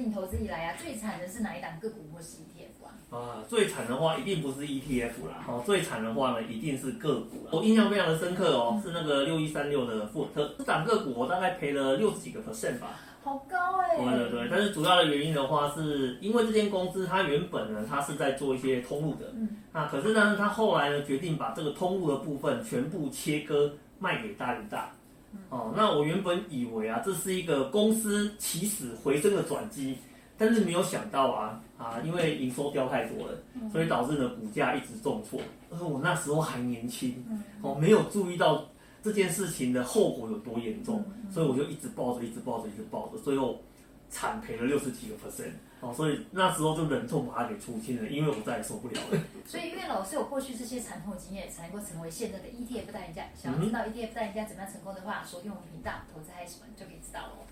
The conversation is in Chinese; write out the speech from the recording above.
你投资以来啊，最惨的是哪一档个股或是 ETF 啊？啊，最惨的话一定不是 ETF 啦，哦，最惨的话呢一定是个股。我印象非常的深刻哦，是那个六一三六的富尔特，这档个股我大概赔了六十几个 percent 吧。好高哎、欸！对对对，但是主要的原因的话，是因为这间公司它原本呢，它是在做一些通路的，嗯，那可是呢，它后来呢决定把这个通路的部分全部切割卖给大哥大。哦，那我原本以为啊，这是一个公司起死回生的转机，但是没有想到啊啊，因为营收掉太多了，所以导致呢股价一直重挫。而我那时候还年轻，哦，没有注意到这件事情的后果有多严重，所以我就一直抱着，一直抱着，一直抱着，最后惨赔了六十几个 percent。哦，所以那时候就忍痛把它给出清了，因为我再也受不了了。所以，因为老师有过去这些惨痛经验，才能够成为现在的 ETF 代言家。想要知道 ETF 代言家怎么样成功的话，锁定我们频道，投资嗨什么就可以知道喽。